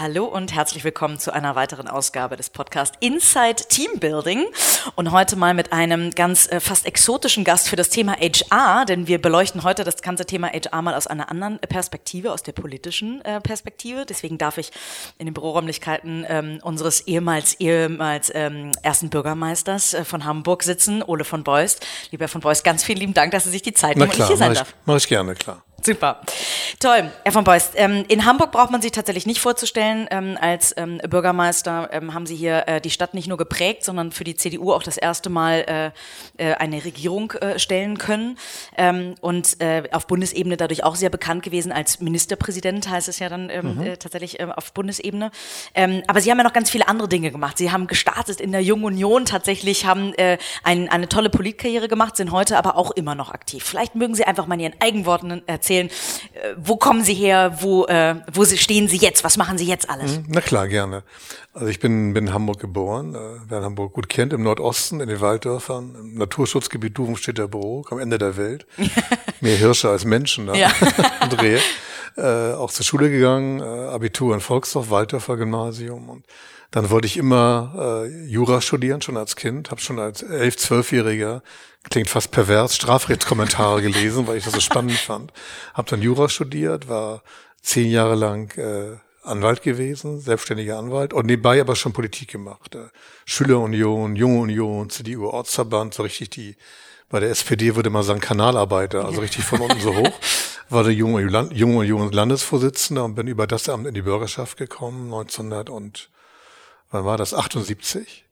Hallo und herzlich willkommen zu einer weiteren Ausgabe des Podcasts Inside Team Building. Und heute mal mit einem ganz äh, fast exotischen Gast für das Thema HR, denn wir beleuchten heute das ganze Thema HR mal aus einer anderen Perspektive, aus der politischen äh, Perspektive. Deswegen darf ich in den Büroräumlichkeiten ähm, unseres ehemals, ehemals ähm, ersten Bürgermeisters äh, von Hamburg sitzen, Ole von Beust. Lieber Herr von Beust, ganz vielen lieben Dank, dass Sie sich die Zeit nehmen und ich hier sein mach ich, darf. Mach ich gerne, klar. Super. Toll. Herr von Beust, ähm, in Hamburg braucht man sich tatsächlich nicht vorzustellen. Ähm, als ähm, Bürgermeister ähm, haben Sie hier äh, die Stadt nicht nur geprägt, sondern für die CDU auch das erste Mal äh, äh, eine Regierung äh, stellen können. Ähm, und äh, auf Bundesebene dadurch auch sehr bekannt gewesen als Ministerpräsident, heißt es ja dann ähm, Mhm. tatsächlich auf Bundesebene. Aber Sie haben ja noch ganz viele andere Dinge gemacht. Sie haben gestartet in der Jungen Union tatsächlich, haben ein, eine tolle Politkarriere gemacht, sind heute aber auch immer noch aktiv. Vielleicht mögen Sie einfach mal in Ihren Eigenworten erzählen, äh, wo kommen Sie her, wo, äh, wo stehen Sie jetzt, was machen Sie jetzt alles? Na klar, gerne. Also ich bin, bin in Hamburg geboren, äh, wer Hamburg gut kennt, im Nordosten, in den Walddörfern, im Naturschutzgebiet Duvumstädter Brook, am Ende der Welt. Mehr Hirsche als Menschen da. Ja. und Rehe. Äh, auch zur Schule gegangen, äh, Abitur in Volksdorf, Walddörfer Gymnasium und dann wollte ich immer äh, Jura studieren, schon als Kind, habe schon als elf, zwölfjähriger, klingt fast pervers, Strafrechtskommentare gelesen, weil ich das so spannend fand. Habe dann Jura studiert, war zehn Jahre lang äh, Anwalt gewesen, selbstständiger Anwalt und nebenbei aber schon Politik gemacht. Äh, Schülerunion, Junge Union, CDU Ortsverband, so richtig die, bei der SPD würde man sagen Kanalarbeiter, also richtig von unten so hoch. War der Junge, Land- Junge Union Landesvorsitzender und bin über das Amt in die Bürgerschaft gekommen, 1900 und wann war das? 78.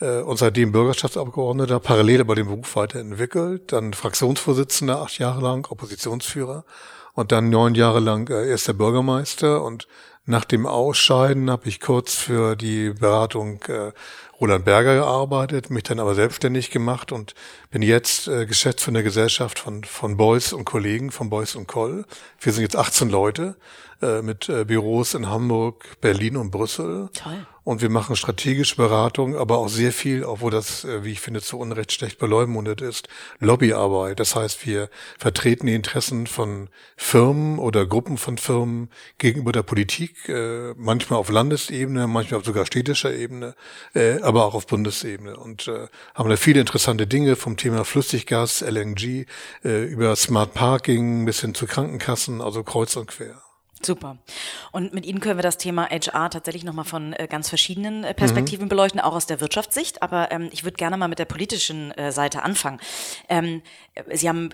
Äh, und seitdem Bürgerschaftsabgeordneter, parallel aber den Beruf weiterentwickelt, dann Fraktionsvorsitzender acht Jahre lang, Oppositionsführer und dann neun Jahre lang äh, erster Bürgermeister und nach dem Ausscheiden habe ich kurz für die Beratung äh, Roland Berger gearbeitet, mich dann aber selbstständig gemacht und bin jetzt äh, Geschäftsführer der Gesellschaft von, von Beuys und Kollegen, von Beuys und Koll. Wir sind jetzt 18 Leute äh, mit äh, Büros in Hamburg, Berlin und Brüssel. Toll. Und wir machen strategische Beratung, aber auch sehr viel, obwohl das, äh, wie ich finde, zu Unrecht schlecht beleumundet ist, Lobbyarbeit. Das heißt, wir vertreten die Interessen von Firmen oder Gruppen von Firmen gegenüber der Politik, äh, manchmal auf Landesebene, manchmal auf sogar städtischer Ebene, äh, aber auch auf Bundesebene. Und äh, haben da viele interessante Dinge vom Thema Flüssiggas, LNG, äh, über Smart Parking bis hin zu Krankenkassen, also kreuz und quer. Super. Und mit Ihnen können wir das Thema HR tatsächlich nochmal von äh, ganz verschiedenen äh, Perspektiven beleuchten, auch aus der Wirtschaftssicht. Aber ähm, ich würde gerne mal mit der politischen äh, Seite anfangen. Ähm, äh, Sie haben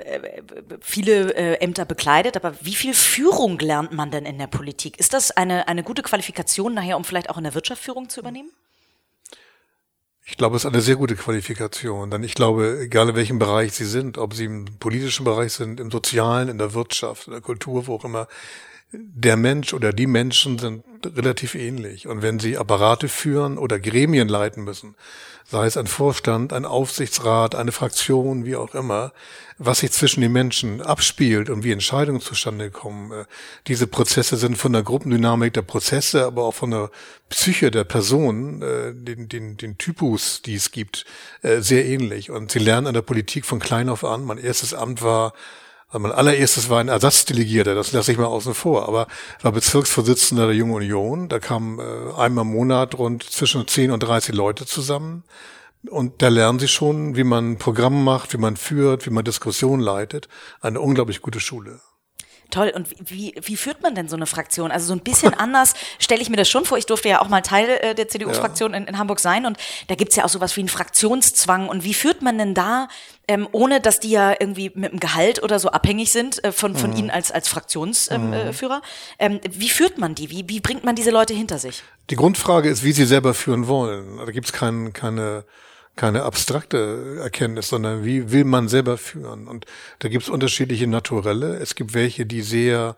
viele Ämter bekleidet, aber wie viel Führung lernt man denn in der Politik? Ist das eine, eine gute Qualifikation nachher, um vielleicht auch in der Wirtschaft Führung zu übernehmen? Ich glaube, es ist eine sehr gute Qualifikation. Denn ich glaube, egal in welchem Bereich Sie sind, ob Sie im politischen Bereich sind, im sozialen, in der Wirtschaft, in der Kultur, wo auch immer, der Mensch oder die Menschen sind relativ ähnlich. Und wenn Sie Apparate führen oder Gremien leiten müssen, sei es ein Vorstand, ein Aufsichtsrat, eine Fraktion, wie auch immer, was sich zwischen den Menschen abspielt und wie Entscheidungen zustande kommen, äh, diese Prozesse sind von der Gruppendynamik der Prozesse, aber auch von der Psyche der Person, äh, den, den, den Typus, die es gibt, äh, sehr ähnlich. Und Sie lernen an der Politik von klein auf an. Mein erstes Amt war also mein allererstes war ein Ersatzdelegierter, das lasse ich mal außen vor, aber war Bezirksvorsitzender der Jungen Union. Da kamen äh, einmal im Monat rund zwischen 10 und 30 Leute zusammen. Und da lernen sie schon, wie man ein Programm macht, wie man führt, wie man Diskussionen leitet. Eine unglaublich gute Schule. Toll. Und wie, wie führt man denn so eine Fraktion? Also so ein bisschen anders stelle ich mir das schon vor. Ich durfte ja auch mal Teil äh, der CDU-Fraktion in, in Hamburg sein und da gibt's ja auch sowas wie einen Fraktionszwang. Und wie führt man denn da, ähm, ohne dass die ja irgendwie mit dem Gehalt oder so abhängig sind äh, von, von Ihnen als, als Fraktionsführer? Ähm, äh, Führer? ähm, wie führt man die? Wie, wie bringt man diese Leute hinter sich? Die Grundfrage ist, wie sie selber führen wollen. Da gibt's kein, keine keine abstrakte Erkenntnis, sondern wie will man selber führen. Und da gibt's unterschiedliche Naturelle. Es gibt welche, die sehr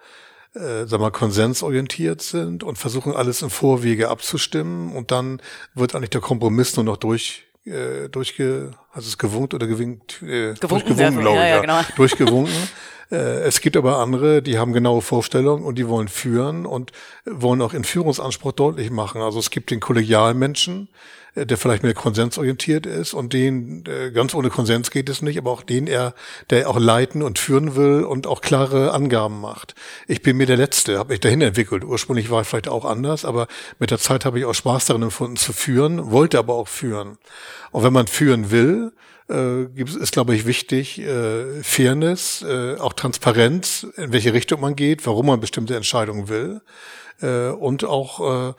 äh, sag mal, konsensorientiert sind und versuchen alles im Vorwege abzustimmen und dann wird eigentlich der Kompromiss nur noch durch äh, durchge, also es gewunken oder gewinkt, äh, durchgewunken, glaube ich, ja, ja, genau. durchgewunken. Äh, es gibt aber andere, die haben genaue Vorstellungen und die wollen führen und wollen auch in Führungsanspruch deutlich machen. Also es gibt den Kollegialmenschen, äh, der vielleicht mehr konsensorientiert ist und den, äh, ganz ohne Konsens geht es nicht, aber auch den er, der auch leiten und führen will und auch klare Angaben macht. Ich bin mir der Letzte, habe mich dahin entwickelt. Ursprünglich war ich vielleicht auch anders, aber mit der Zeit habe ich auch Spaß darin empfunden zu führen, wollte aber auch führen. Und wenn man führen will, äh, ist, glaube ich, wichtig, äh, Fairness, äh, auch Transparenz, in welche Richtung man geht, warum man bestimmte Entscheidungen will äh, und auch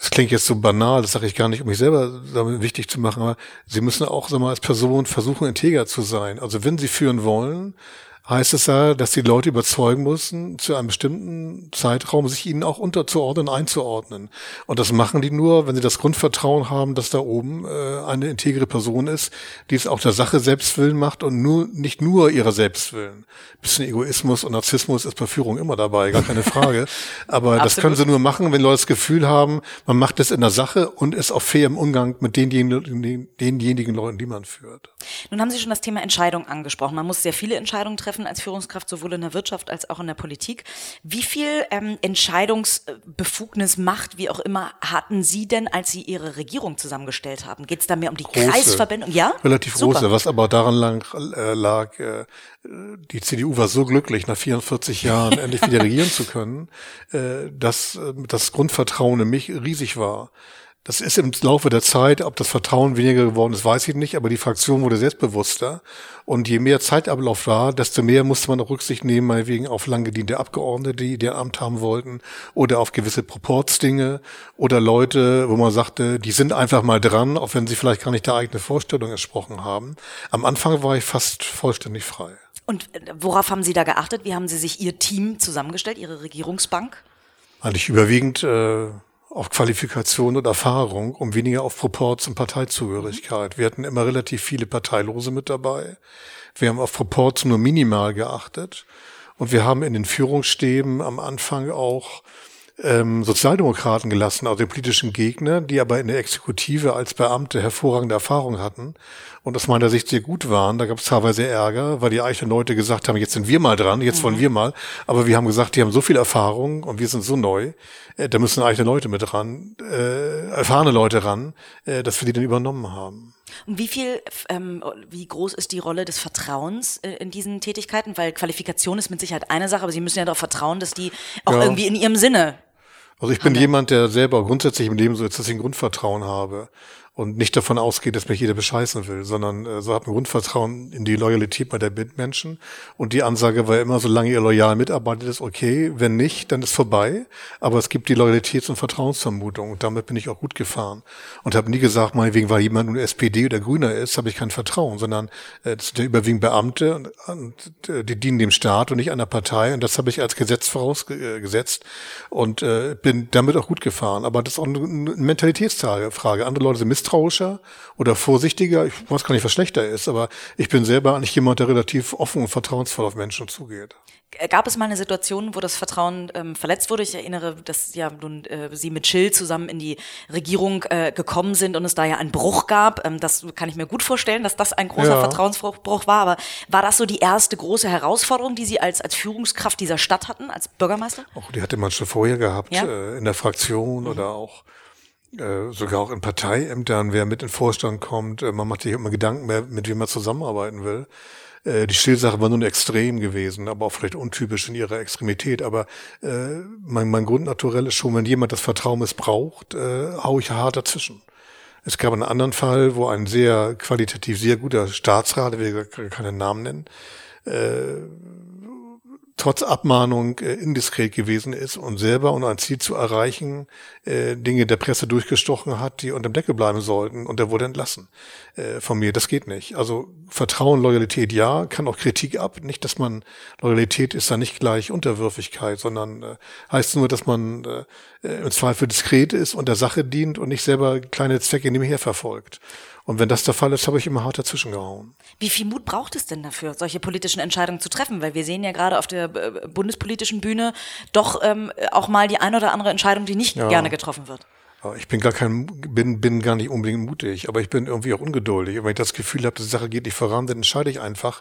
es klingt jetzt so banal, das sage ich gar nicht, um mich selber damit wichtig zu machen, aber Sie müssen auch sag mal, als Person versuchen, integer zu sein. Also wenn Sie führen wollen, heißt es ja, dass die Leute überzeugen müssen, zu einem bestimmten Zeitraum sich ihnen auch unterzuordnen, einzuordnen. Und das machen die nur, wenn sie das Grundvertrauen haben, dass da oben äh, eine integre Person ist, die es auch der Sache selbst willen macht und nur nicht nur ihrer selbst willen. bisschen Egoismus und Narzissmus ist bei Führung immer dabei, gar keine Frage. Aber das können sie nur machen, wenn Leute das Gefühl haben, man macht es in der Sache und ist auch fair im Umgang mit denjenigen, denjenigen Leuten, die man führt. Nun haben Sie schon das Thema Entscheidung angesprochen. Man muss sehr viele Entscheidungen treffen treffen als Führungskraft, sowohl in der Wirtschaft als auch in der Politik. Wie viel ähm, Entscheidungsbefugnis, Macht, wie auch immer, hatten Sie denn, als Sie Ihre Regierung zusammengestellt haben? Geht es da mehr um die große, Kreisverbände? Ja? Relativ Super. große, was aber daran lang, äh, lag, äh, die CDU war so glücklich, nach 44 Jahren endlich wieder regieren zu können, äh, dass äh, das Grundvertrauen in mich riesig war. Das ist im Laufe der Zeit, ob das Vertrauen weniger geworden ist, weiß ich nicht, aber die Fraktion wurde selbstbewusster. Und je mehr Zeitablauf war, desto mehr musste man auch Rücksicht nehmen, meinetwegen auf lang gediente Abgeordnete, die ihr Amt haben wollten, oder auf gewisse Proportsdinge, oder Leute, wo man sagte, die sind einfach mal dran, auch wenn sie vielleicht gar nicht der eigenen Vorstellung entsprochen haben. Am Anfang war ich fast vollständig frei. Und worauf haben Sie da geachtet? Wie haben Sie sich Ihr Team zusammengestellt, Ihre Regierungsbank? Eigentlich überwiegend äh, auf Qualifikation und Erfahrung, um weniger auf Proports und Parteizugehörigkeit. Wir hatten immer relativ viele Parteilose mit dabei. Wir haben auf Proports nur minimal geachtet. Und wir haben in den Führungsstäben am Anfang auch ähm, Sozialdemokraten gelassen, also die politischen Gegner, die aber in der Exekutive als Beamte hervorragende Erfahrung hatten und aus meiner Sicht sehr gut waren. Da gab es teilweise Ärger, weil die eigenen Leute gesagt haben, jetzt sind wir mal dran, jetzt mhm. wollen wir mal. Aber wir haben gesagt, die haben so viel Erfahrung und wir sind so neu, äh, da müssen eigene Leute mit ran, äh, erfahrene Leute ran, äh, dass wir die dann übernommen haben. Und wie viel, ähm, wie groß ist die Rolle des Vertrauens äh, in diesen Tätigkeiten? Weil Qualifikation ist mit Sicherheit eine Sache, aber Sie müssen ja darauf vertrauen, dass die auch ja. irgendwie in Ihrem Sinne also ich bin jemand, der selber grundsätzlich im Leben so jetzt, dass ich ein Grundvertrauen habe und nicht davon ausgeht, dass mich jeder bescheißen will, sondern äh, so hat ein Grundvertrauen in die Loyalität bei der Mitmenschen. Und die Ansage war immer, solange ihr loyal mitarbeitet, ist okay. Wenn nicht, dann ist vorbei. Aber es gibt die Loyalitäts- und Vertrauensvermutung. Und damit bin ich auch gut gefahren. Und habe nie gesagt, meinetwegen, weil jemand nun SPD oder Grüner ist, habe ich kein Vertrauen, sondern äh, das sind ja überwiegend Beamte und, und äh, die dienen dem Staat und nicht einer Partei. Und das habe ich als Gesetz vorausgesetzt und äh, bin damit auch gut gefahren. Aber das ist auch eine Mentalitätsfrage. Andere Leute sind misstrauischer oder vorsichtiger. Ich weiß gar nicht, was schlechter ist, aber ich bin selber eigentlich jemand, der relativ offen und vertrauensvoll auf Menschen zugeht. Gab es mal eine Situation, wo das Vertrauen ähm, verletzt wurde? Ich erinnere, dass ja nun äh, Sie mit Schill zusammen in die Regierung äh, gekommen sind und es da ja einen Bruch gab. Ähm, das kann ich mir gut vorstellen, dass das ein großer ja. Vertrauensbruch war. Aber war das so die erste große Herausforderung, die Sie als, als Führungskraft dieser Stadt hatten, als Bürgermeister? Auch die hatte man schon vorher gehabt, ja? äh, in der Fraktion mhm. oder auch sogar auch in Parteiämtern, wer mit in den Vorstand kommt. Äh, man macht sich immer Gedanken mehr, mit wem man zusammenarbeiten will. Äh, die Stillsache war nun extrem gewesen, aber auch vielleicht untypisch in ihrer Extremität. Aber äh, mein, mein Grundnaturell ist schon, wenn jemand das Vertrauen missbraucht, äh, hau ich hart dazwischen. Es gab einen anderen Fall, wo ein sehr qualitativ sehr guter Staatsrat, ich will keinen Namen nennen, äh, trotz Abmahnung äh, indiskret gewesen ist und selber, um ein Ziel zu erreichen, äh, Dinge der Presse durchgestochen hat, die unter dem Deckel bleiben sollten und er wurde entlassen äh, von mir. Das geht nicht. Also Vertrauen, Loyalität ja, kann auch Kritik ab. Nicht, dass man Loyalität ist da nicht gleich Unterwürfigkeit, sondern äh, heißt nur, dass man äh, im Zweifel diskret ist und der Sache dient und nicht selber kleine Zwecke nebenher verfolgt. Und wenn das der Fall ist, habe ich immer hart dazwischen gehauen. Wie viel Mut braucht es denn dafür, solche politischen Entscheidungen zu treffen? Weil wir sehen ja gerade auf der äh, bundespolitischen Bühne doch ähm, auch mal die ein oder andere Entscheidung, die nicht ja. gerne getroffen wird. Ich bin gar kein, bin, bin gar nicht unbedingt mutig, aber ich bin irgendwie auch ungeduldig. Und wenn ich das Gefühl habe, die Sache geht nicht voran, dann entscheide ich einfach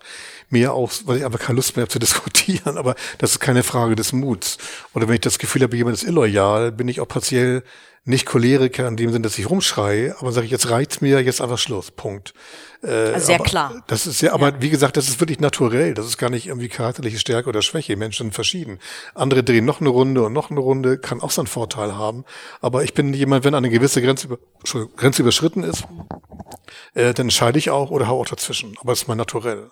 mehr aus, weil ich einfach keine Lust mehr habe zu diskutieren. Aber das ist keine Frage des Muts. Oder wenn ich das Gefühl habe, jemand ist illoyal, bin ich auch partiell nicht Choleriker in dem Sinne, dass ich rumschreie, aber sage ich, jetzt reicht's mir, jetzt einfach Schluss. Punkt. Äh, also sehr klar. Das ist ja, aber ja. wie gesagt, das ist wirklich naturell. Das ist gar nicht irgendwie charakterliche Stärke oder Schwäche. Menschen sind verschieden. Andere drehen noch eine Runde und noch eine Runde, kann auch seinen Vorteil haben. Aber ich bin jemand, wenn eine gewisse Grenze, über, Grenze überschritten ist, äh, dann entscheide ich auch oder hau auch dazwischen. Aber es ist mal naturell.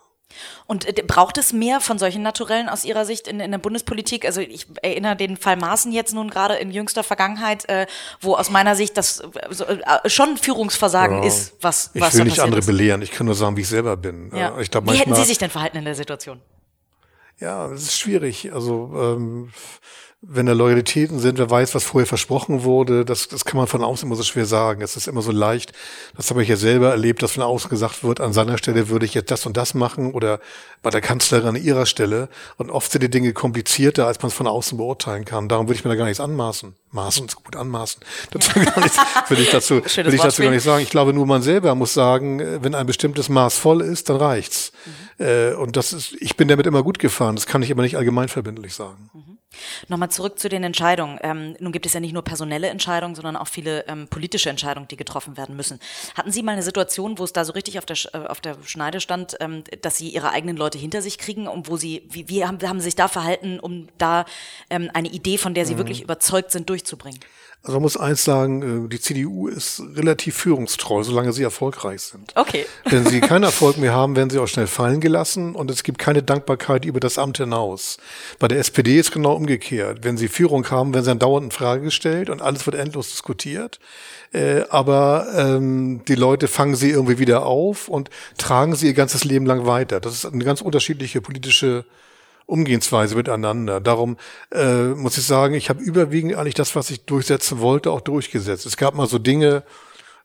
Und äh, braucht es mehr von solchen Naturellen aus Ihrer Sicht in, in der Bundespolitik? Also ich erinnere den Fall Maaßen jetzt nun gerade in jüngster Vergangenheit, äh, wo aus meiner Sicht das äh, schon Führungsversagen ja. ist, was Ich was will nicht andere ist. belehren, ich kann nur sagen, wie ich selber bin. Ja. Ich glaub, wie hätten Sie sich denn verhalten in der Situation? Ja, es ist schwierig. Also ähm, wenn da Loyalitäten sind, wer weiß, was vorher versprochen wurde, das, das kann man von außen immer so schwer sagen. Es ist immer so leicht, das habe ich ja selber erlebt, dass von außen gesagt wird, an seiner Stelle würde ich jetzt das und das machen oder bei der Kanzlerin an ihrer Stelle. Und oft sind die Dinge komplizierter, als man es von außen beurteilen kann. Darum würde ich mir da gar nichts anmaßen. Maßen ist gut anmaßen. Dazu will ich dazu, will ich dazu gar nicht sagen. Ich glaube, nur man selber muss sagen, wenn ein bestimmtes Maß voll ist, dann reicht's. Mhm. Äh, und das ist, ich bin damit immer gut gefahren. Das kann ich aber nicht allgemeinverbindlich sagen. Mhm. Nochmal zurück zu den Entscheidungen. Ähm, nun gibt es ja nicht nur personelle Entscheidungen, sondern auch viele ähm, politische Entscheidungen, die getroffen werden müssen. Hatten Sie mal eine Situation, wo es da so richtig auf der, äh, auf der Schneide stand, ähm, dass Sie Ihre eigenen Leute hinter sich kriegen und wo Sie, wie, wie haben, haben Sie sich da verhalten, um da ähm, eine Idee, von der Sie mhm. wirklich überzeugt sind, durchzubringen? Also man muss eins sagen, äh, die CDU ist relativ führungstreu, solange sie erfolgreich sind. Okay. Wenn sie keinen Erfolg mehr haben, werden sie auch schnell fallen gelassen und es gibt keine Dankbarkeit über das Amt hinaus. Bei der SPD ist genau umgekehrt. Wenn sie Führung haben, werden sie dann dauernd in Frage gestellt und alles wird endlos diskutiert. Äh, aber ähm, die Leute fangen sie irgendwie wieder auf und tragen sie ihr ganzes Leben lang weiter. Das ist eine ganz unterschiedliche politische Umgehensweise miteinander. Darum äh, muss ich sagen, ich habe überwiegend eigentlich das, was ich durchsetzen wollte, auch durchgesetzt. Es gab mal so Dinge,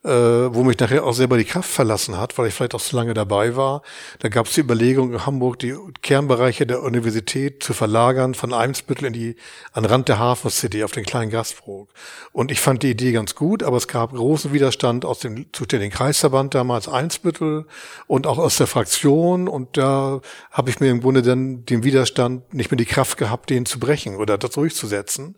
äh, wo mich nachher auch selber die Kraft verlassen hat, weil ich vielleicht auch zu lange dabei war. Da gab es die Überlegung in Hamburg, die Kernbereiche der Universität zu verlagern von Eimsbüttel in die an Rand der Hafen City auf den kleinen Gastbrook. Und ich fand die Idee ganz gut, aber es gab großen Widerstand aus dem zuständigen Kreisverband damals Eimsbüttel und auch aus der Fraktion. Und da habe ich mir im Grunde dann den Widerstand nicht mehr die Kraft gehabt, den zu brechen oder das durchzusetzen.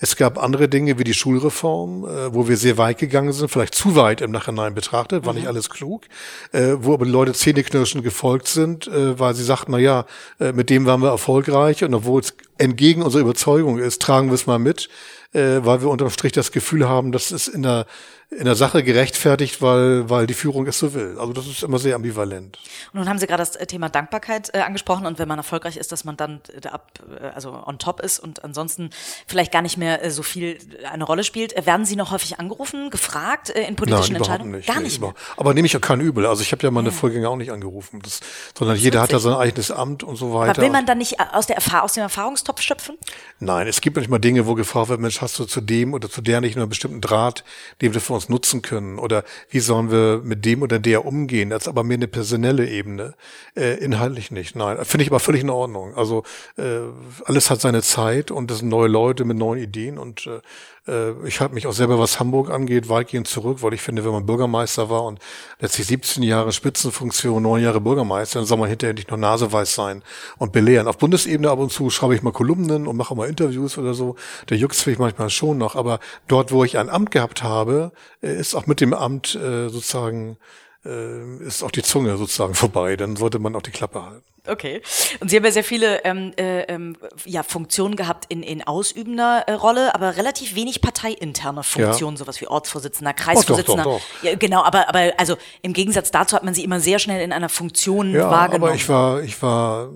Es gab andere Dinge wie die Schulreform, äh, wo wir sehr weit gegangen sind, vielleicht zu weit Zeit im Nachhinein betrachtet, war mhm. nicht alles klug, äh, wo aber die Leute zähneknirschen gefolgt sind, äh, weil sie sagten, na ja, äh, mit dem waren wir erfolgreich und obwohl es entgegen unserer Überzeugung ist, tragen wir es mal mit, äh, weil wir unterm Strich das Gefühl haben, dass es in der in der Sache gerechtfertigt, weil, weil die Führung es so will. Also das ist immer sehr ambivalent. Und nun haben Sie gerade das Thema Dankbarkeit äh, angesprochen und wenn man erfolgreich ist, dass man dann äh, ab, äh, also on top ist und ansonsten vielleicht gar nicht mehr äh, so viel eine Rolle spielt. Äh, werden Sie noch häufig angerufen, gefragt äh, in politischen Nein, Entscheidungen? Nicht, gar nicht. Nee, aber nehme ich ja kein Übel. Also ich habe ja meine ja. Vorgänger auch nicht angerufen, das, sondern das jeder hat ja sein eigenes Amt und so weiter. Aber will man dann nicht aus, der Erfahr aus dem Erfahrungstopf schöpfen? Nein, es gibt manchmal Dinge, wo gefragt wird, Mensch, hast du zu dem oder zu der nicht nur einen bestimmten Draht, den wir für uns nutzen können? oder wie sollen wir mit dem oder der umgehen. Das ist aber mehr eine personelle Ebene, äh, inhaltlich nicht. Nein, finde ich aber völlig in Ordnung. Also äh, alles hat seine Zeit und es sind neue Leute mit neuen Ideen und äh, äh, ich halte mich auch selber, was Hamburg angeht, weitgehend zurück, weil ich finde, wenn man Bürgermeister war und letztlich 17 Jahre Spitzenfunktion, neun Jahre Bürgermeister, dann soll man hinterher nicht nur naseweiß sein und belehren. Auf Bundesebene ab und zu schreibe ich mal Kolumnen und mache mal Interviews oder so. Der juckt mich manchmal schon noch, aber dort, wo ich ein Amt gehabt habe, äh, ist auch mit dem Amt äh, sozusagen ist auch die Zunge sozusagen vorbei. Dann sollte man auch die Klappe halten. Okay. Und Sie haben ja sehr viele ähm, äh, ähm, ja, Funktionen gehabt in, in ausübender äh, Rolle, aber relativ wenig parteiinterne Funktionen, ja. sowas wie Ortsvorsitzender, Kreisvorsitzender. Oh, doch, doch, doch. Ja, genau, aber, aber also im Gegensatz dazu hat man sie immer sehr schnell in einer Funktion ja, wahrgenommen. Aber ich war, ich war,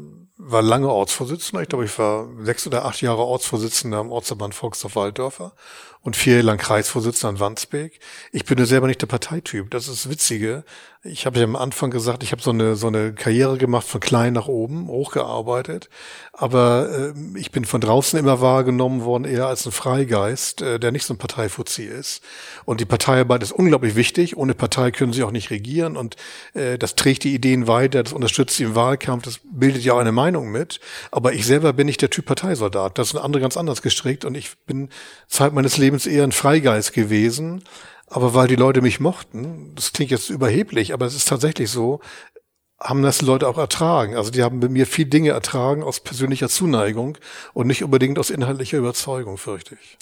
war lange Ortsvorsitzender. Ich glaube, ich war sechs oder acht Jahre Ortsvorsitzender am Ortsverband Volksdorf-Walddörfer und vier Jahre lang Kreisvorsitzender in Wandsbek. Ich bin ja selber nicht der Parteityp. Das ist das Witzige. Ich habe ja am Anfang gesagt, ich habe so eine so eine Karriere gemacht von klein nach oben, hochgearbeitet. Aber äh, ich bin von draußen immer wahrgenommen worden eher als ein Freigeist, äh, der nicht so ein Parteifuzzi ist. Und die Parteiarbeit ist unglaublich wichtig. Ohne Partei können sie auch nicht regieren. Und äh, das trägt die Ideen weiter, das unterstützt sie im Wahlkampf, das bildet ja auch eine Meinung mit. Aber ich selber bin nicht der Typ Parteisoldat. Das sind andere ganz anders gestrickt. Und ich bin Zeit meines Lebens Lebens eher ein Freigeist gewesen. Aber weil die Leute mich mochten, das klingt jetzt überheblich, aber es ist tatsächlich so, haben das Leute auch ertragen. Also die haben bei mir viel Dinge ertragen aus persönlicher Zuneigung und nicht unbedingt aus inhaltlicher Überzeugung, fürchte ich.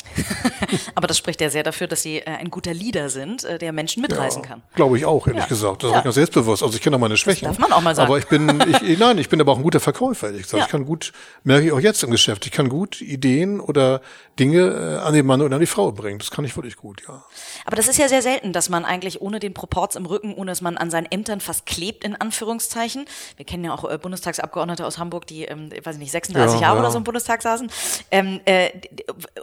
Aber das spricht ja sehr dafür, dass Sie äh, ein guter Leader sind, äh, der Menschen mitreißen ja, kann. Glaube ich auch, ehrlich ja. gesagt. Das ja. ist ganz selbstbewusst. Also ich kenne auch meine Schwächen. Das darf man auch mal sagen. Aber ich bin, ich, nein, ich bin aber auch ein guter Verkäufer, ehrlich gesagt. Ja. Ich kann gut, merke ich auch jetzt im Geschäft, ich kann gut Ideen oder Dinge äh, an den Mann oder an die Frau bringen. Das kann ich wirklich gut, ja. Aber das ist ja sehr selten, dass man eigentlich ohne den Proports im Rücken, ohne dass man an seinen Ämtern fast klebt, in Anführungszeichen. Wir kennen ja auch äh, Bundestagsabgeordnete aus Hamburg, die, ähm, ich weiß nicht, 36 ja, Jahre ja. oder so im Bundestag saßen. Ähm, äh,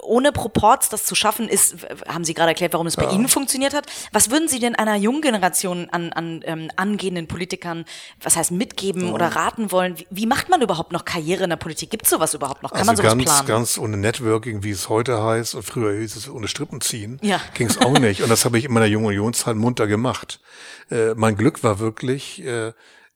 ohne Proports das zu schaffen, ist, haben Sie gerade erklärt, warum es bei ja. Ihnen funktioniert hat. Was würden Sie denn einer jungen Generation an, an ähm, angehenden Politikern, was heißt mitgeben oder raten wollen? Wie, wie, macht man überhaupt noch Karriere in der Politik? Gibt es sowas überhaupt noch? Kann also man sowas ganz, planen? ganz ohne Networking, wie es heute heißt, und früher hieß es ohne Strippen ziehen, ja. ging es auch nicht. Und das habe ich in meiner jungen Unionszeit munter gemacht. Äh, mein Glück war wirklich, äh,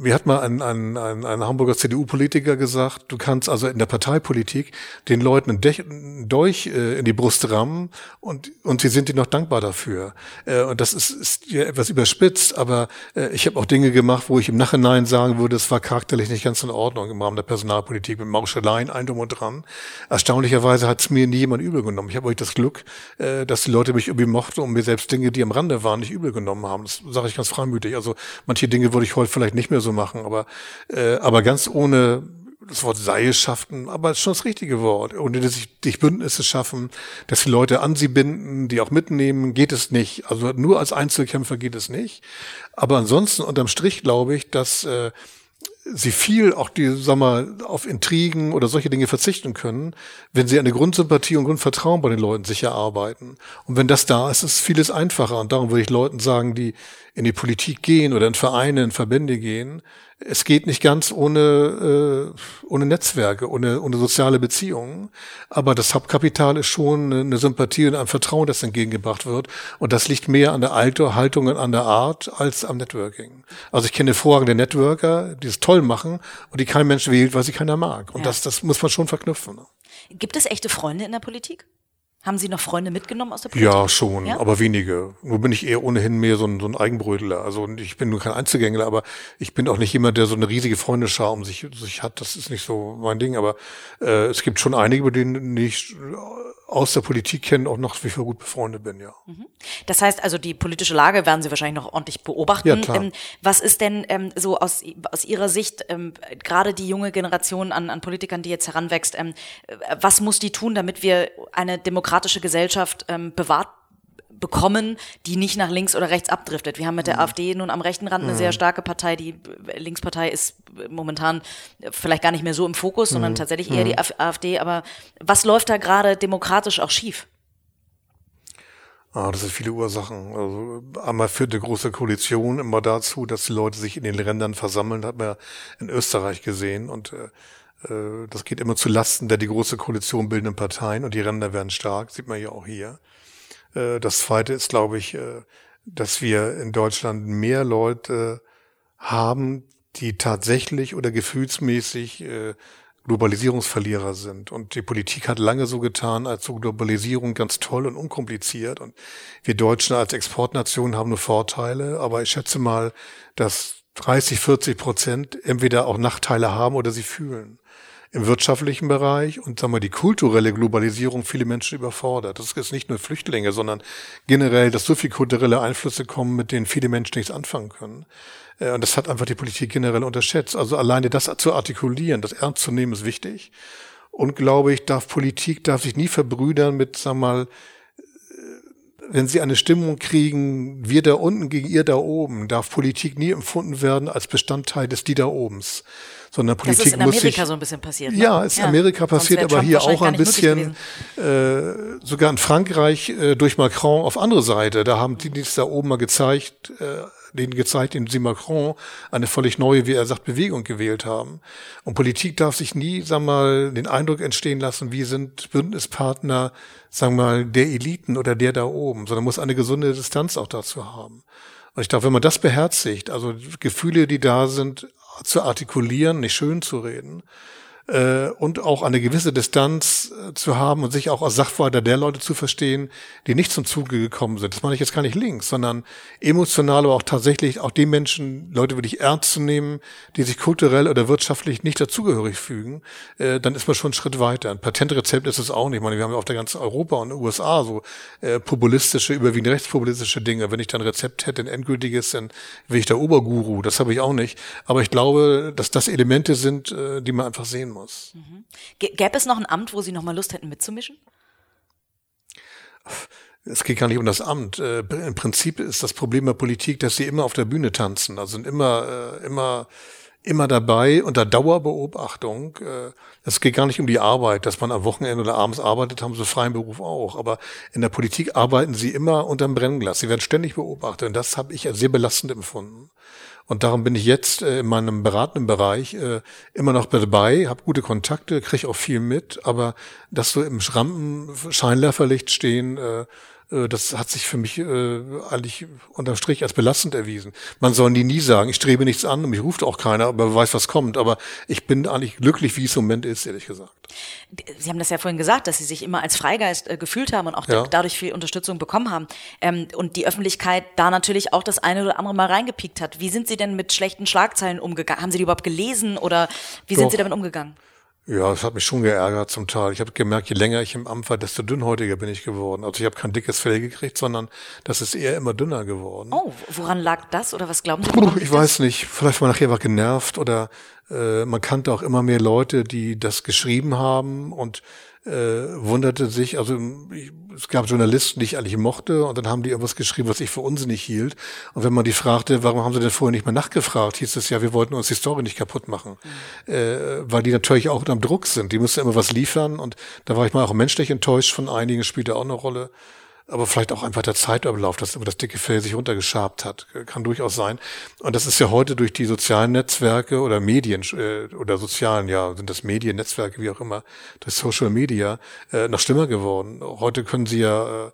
mir hat mal ein, ein, ein, ein Hamburger CDU-Politiker gesagt, du kannst also in der Parteipolitik den Leuten einen Dolch äh, in die Brust rammen und, und sie sind dir noch dankbar dafür. Äh, und das ist, ist ja etwas überspitzt, aber äh, ich habe auch Dinge gemacht, wo ich im Nachhinein sagen würde, es war charakterlich nicht ganz in Ordnung im Rahmen der Personalpolitik mit Mauscheleien, ein drum und dran. Erstaunlicherweise hat es mir nie jemand übel genommen. Ich habe euch das Glück, äh, dass die Leute mich irgendwie mochten und mir selbst Dinge, die am Rande waren, nicht übel genommen haben. Das sage ich ganz freimütig. Also manche Dinge würde ich heute vielleicht nicht mehr so machen, aber, äh, aber ganz ohne das Wort Seilschaften, aber ist schon das richtige Wort. Ohne dass sich dich Bündnisse schaffen, dass die Leute an sie binden, die auch mitnehmen, geht es nicht. Also nur als Einzelkämpfer geht es nicht. Aber ansonsten unterm Strich glaube ich, dass äh, sie viel auch die, sag mal, auf Intrigen oder solche Dinge verzichten können, wenn sie eine Grundsympathie und Grundvertrauen bei den Leuten sich erarbeiten. Und wenn das da ist, ist vieles einfacher. Und darum würde ich Leuten sagen, die in die Politik gehen oder in Vereine, in Verbände gehen, es geht nicht ganz ohne, äh, ohne Netzwerke, ohne, ohne soziale Beziehungen. Aber das Hauptkapital ist schon eine Sympathie und ein Vertrauen, das entgegengebracht wird. Und das liegt mehr an der Haltung und an der Art als am Networking. Also ich kenne hervorragende Networker, die es toll machen und die kein Mensch wählt, weil sie keiner mag. Und ja. das, das muss man schon verknüpfen. Gibt es echte Freunde in der Politik? Haben Sie noch Freunde mitgenommen aus der Politik? Ja, schon, ja? aber wenige. Nur bin ich eher ohnehin mehr so ein, so ein Eigenbrötler. Also ich bin nur kein Einzelgängler, aber ich bin auch nicht jemand, der so eine riesige Freundeschar um sich, sich hat. Das ist nicht so mein Ding. Aber äh, es gibt schon einige, über denen ich aus der Politik kenne, auch noch wie viel gut befreundet bin, ja. Mhm. Das heißt also, die politische Lage werden Sie wahrscheinlich noch ordentlich beobachten. Ja, klar. Ähm, was ist denn ähm, so aus, aus Ihrer Sicht, ähm, gerade die junge Generation an, an Politikern, die jetzt heranwächst, ähm, was muss die tun, damit wir eine demokratische Gesellschaft ähm, bewahrt bekommen, die nicht nach links oder rechts abdriftet. Wir haben mit der mhm. AfD nun am rechten Rand eine mhm. sehr starke Partei. Die Linkspartei ist momentan vielleicht gar nicht mehr so im Fokus, sondern mhm. tatsächlich eher die mhm. AfD. Aber was läuft da gerade demokratisch auch schief? Ah, das sind viele Ursachen. Also einmal führt eine große Koalition immer dazu, dass die Leute sich in den Ländern versammeln, hat man ja in Österreich gesehen. Und äh, äh das geht immer zu Lasten der die große Koalition bildenden Parteien und die Ränder werden stark, sieht man ja auch hier. Äh, das zweite ist, glaube ich, äh, dass wir in Deutschland mehr Leute haben, die tatsächlich oder gefühlsmäßig äh, Globalisierungsverlierer sind. Und die Politik hat lange so getan, als so Globalisierung ganz toll und unkompliziert. Und wir Deutschen als Exportnation haben nur Vorteile. Aber ich schätze mal, dass 30, 40 Prozent entweder auch Nachteile haben oder sie fühlen im wirtschaftlichen Bereich und sagen wir die kulturelle Globalisierung viele Menschen überfordert. Das ist nicht nur Flüchtlinge, sondern generell, dass so viele kulturelle Einflüsse kommen, mit denen viele Menschen nichts anfangen können. Äh, und das hat einfach die Politik generell unterschätzt. Also alleine das zu artikulieren, das ernst zu nehmen, ist wichtig. Und glaube ich, darf Politik darf sich nie verbrüdern mit, sagen wir mal, wenn sie eine Stimmung kriegen, wir da unten gegen ihr da oben, darf Politik nie empfunden werden als Bestandteil des die da obens. Sondern Politik das ist in Amerika sich, so ein bisschen passiert. Ne? Ja, ist ja. Amerika passiert, aber hier auch ein bisschen, äh, sogar in Frankreich äh, durch Macron auf andere Seite. Da haben die, die es da oben mal gezeigt, äh, denen gezeigt, indem sie Macron eine völlig neue, wie er sagt, Bewegung gewählt haben. Und Politik darf sich nie, sag mal, den Eindruck entstehen lassen, wir sind Bündnispartner, sagen wir mal, der Eliten oder der da oben, sondern muss eine gesunde Distanz auch dazu haben. Und ich glaube, wenn man das beherzigt, also Gefühle, die da sind, zu artikulieren, nicht schön zu reden, äh, und auch eine gewisse Distanz äh, zu haben und sich auch als Sachwalter der Leute zu verstehen, die nicht zum Zuge gekommen sind. Das meine ich jetzt gar nicht links, sondern emotional, aber auch tatsächlich auch die Menschen, Leute wirklich ernst zu nehmen, die sich kulturell oder wirtschaftlich nicht dazugehörig fügen, äh, dann ist man schon einen Schritt weiter. Ein Patentrezept ist es auch nicht. Ich meine, wir haben ja auf der ganzen Europa und USA so äh, populistische, überwiegend rechtspopulistische Dinge. Wenn ich dann ein Rezept hätte, ein endgültiges, dann wäre ich der Oberguru. Das habe ich auch nicht. Aber ich glaube, dass das Elemente sind, äh, die man einfach sehen muss muss. Mhm. Gäbe es noch ein Amt, wo Sie noch mal Lust hätten mitzumischen? Es geht gar nicht um das Amt. Äh, Im Prinzip ist das Problem der Politik, dass sie immer auf der Bühne tanzen. Also sind immer, äh, immer, immer dabei unter Dauerbeobachtung. Äh, es geht gar nicht um die Arbeit, dass man am Wochenende oder abends arbeitet, haben sie freien Beruf auch. Aber in der Politik arbeiten sie immer unterm Brennglas. Sie werden ständig beobachtet. Und das habe ich als sehr belastend empfunden. Und darum bin ich jetzt äh, in meinem beratenden Bereich äh, immer noch dabei, habe gute Kontakte, kriege auch viel mit, aber dass so im Schrampen Scheinwerferlicht stehen, äh, das hat sich für mich äh, eigentlich unterm Strich als belastend erwiesen. Man soll nie nie sagen, ich strebe nichts an und mich ruft auch keiner, aber weiß, was kommt. Aber ich bin eigentlich glücklich, wie es im Moment ist, ehrlich gesagt. Sie haben das ja vorhin gesagt, dass Sie sich immer als Freigeist äh, gefühlt haben und auch ja. dadurch viel Unterstützung bekommen haben. Ähm, und die Öffentlichkeit da natürlich auch das eine oder andere Mal reingepiekt hat. Wie sind Sie denn mit schlechten Schlagzeilen umgegangen? Haben Sie die überhaupt gelesen oder wie Doch. sind Sie damit umgegangen? Ja, das hat mich schon geärgert zum Teil. Ich habe gemerkt, je länger ich im Amt war, desto dünnhäutiger bin ich geworden. Also ich habe kein dickes Fell gekriegt, sondern das ist eher immer dünner geworden. Oh, woran lag das oder was glauben Sie? Puh, ich weiß nicht. Vielleicht war man nachher einfach genervt oder äh, man kannte auch immer mehr Leute, die das geschrieben haben und äh, wunderte sich, also ich, es gab Journalisten, die ich eigentlich mochte, und dann haben die irgendwas geschrieben, was ich für unsinnig hielt. Und wenn man die fragte, warum haben sie denn vorher nicht mehr nachgefragt, hieß es ja, wir wollten uns die Story nicht kaputt machen. Mhm. Äh, weil die natürlich auch unter Druck sind. Die mussten immer was liefern und da war ich mal auch menschlich enttäuscht von einigen, spielte auch eine Rolle aber vielleicht auch einfach der Zeitablauf, dass das dicke Fell sich runtergeschabt hat, kann durchaus sein. Und das ist ja heute durch die sozialen Netzwerke oder Medien äh, oder sozialen, ja, sind das Medien, Netzwerke, wie auch immer, durch Social Media äh, noch schlimmer geworden. Heute können Sie ja äh,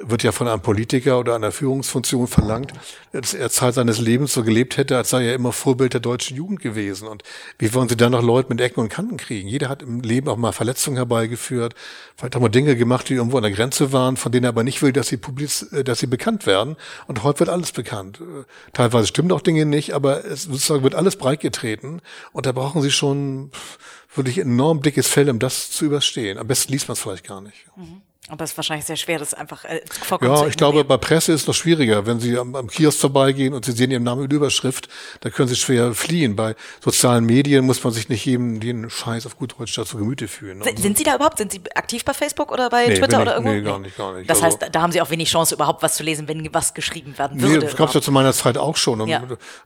wird ja von einem Politiker oder einer Führungsfunktion verlangt, dass er Zeit seines Lebens so gelebt hätte, als sei er immer Vorbild der deutschen Jugend gewesen. Und wie wollen Sie dann noch Leute mit Ecken und Kanten kriegen? Jeder hat im Leben auch mal Verletzungen herbeigeführt, vielleicht auch mal Dinge gemacht, die irgendwo an der Grenze waren, von denen er aber nicht will, dass sie publiz, äh, dass sie bekannt werden. Und heute wird alles bekannt. Äh, teilweise stimmen auch Dinge nicht, aber es sozusagen wird alles breitgetreten. Und da brauchen Sie schon wirklich enorm dickes Fell, um das zu überstehen. Am besten liest man es vielleicht gar nicht. Mhm. Aber es ist wahrscheinlich sehr schwer, das einfach äh, Ja, ich glaube, bei Presse ist es noch schwieriger. Wenn Sie am, am Kiosk vorbeigehen und Sie sehen Ihren Namen in Überschrift, da können Sie schwer fliehen. Bei sozialen Medien muss man sich nicht jedem den Scheiß auf gut Deutsch dazu Gemüte führen. Sind, sind Sie da überhaupt? Sind Sie aktiv bei Facebook oder bei nee, Twitter oder irgendwo? Nee, gar nicht, gar nicht. Das also, heißt, da haben Sie auch wenig Chance, überhaupt was zu lesen, wenn was geschrieben werden würde. Nee, das gab es ja zu meiner Zeit auch schon. Und ja.